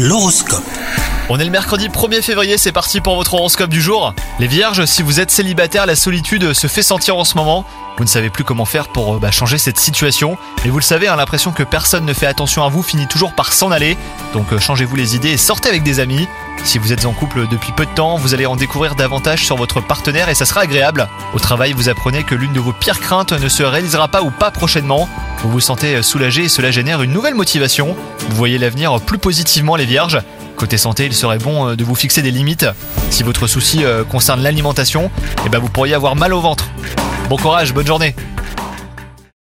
L'horoscope. On est le mercredi 1er février, c'est parti pour votre horoscope du jour. Les vierges, si vous êtes célibataire, la solitude se fait sentir en ce moment. Vous ne savez plus comment faire pour euh, bah, changer cette situation. Et vous le savez, hein, l'impression que personne ne fait attention à vous finit toujours par s'en aller. Donc euh, changez-vous les idées et sortez avec des amis. Si vous êtes en couple depuis peu de temps, vous allez en découvrir davantage sur votre partenaire et ça sera agréable. Au travail, vous apprenez que l'une de vos pires craintes ne se réalisera pas ou pas prochainement. Vous vous sentez euh, soulagé et cela génère une nouvelle motivation. Vous voyez l'avenir plus positivement les vierges. Côté santé, il serait bon de vous fixer des limites. Si votre souci concerne l'alimentation, eh ben vous pourriez avoir mal au ventre. Bon courage, bonne journée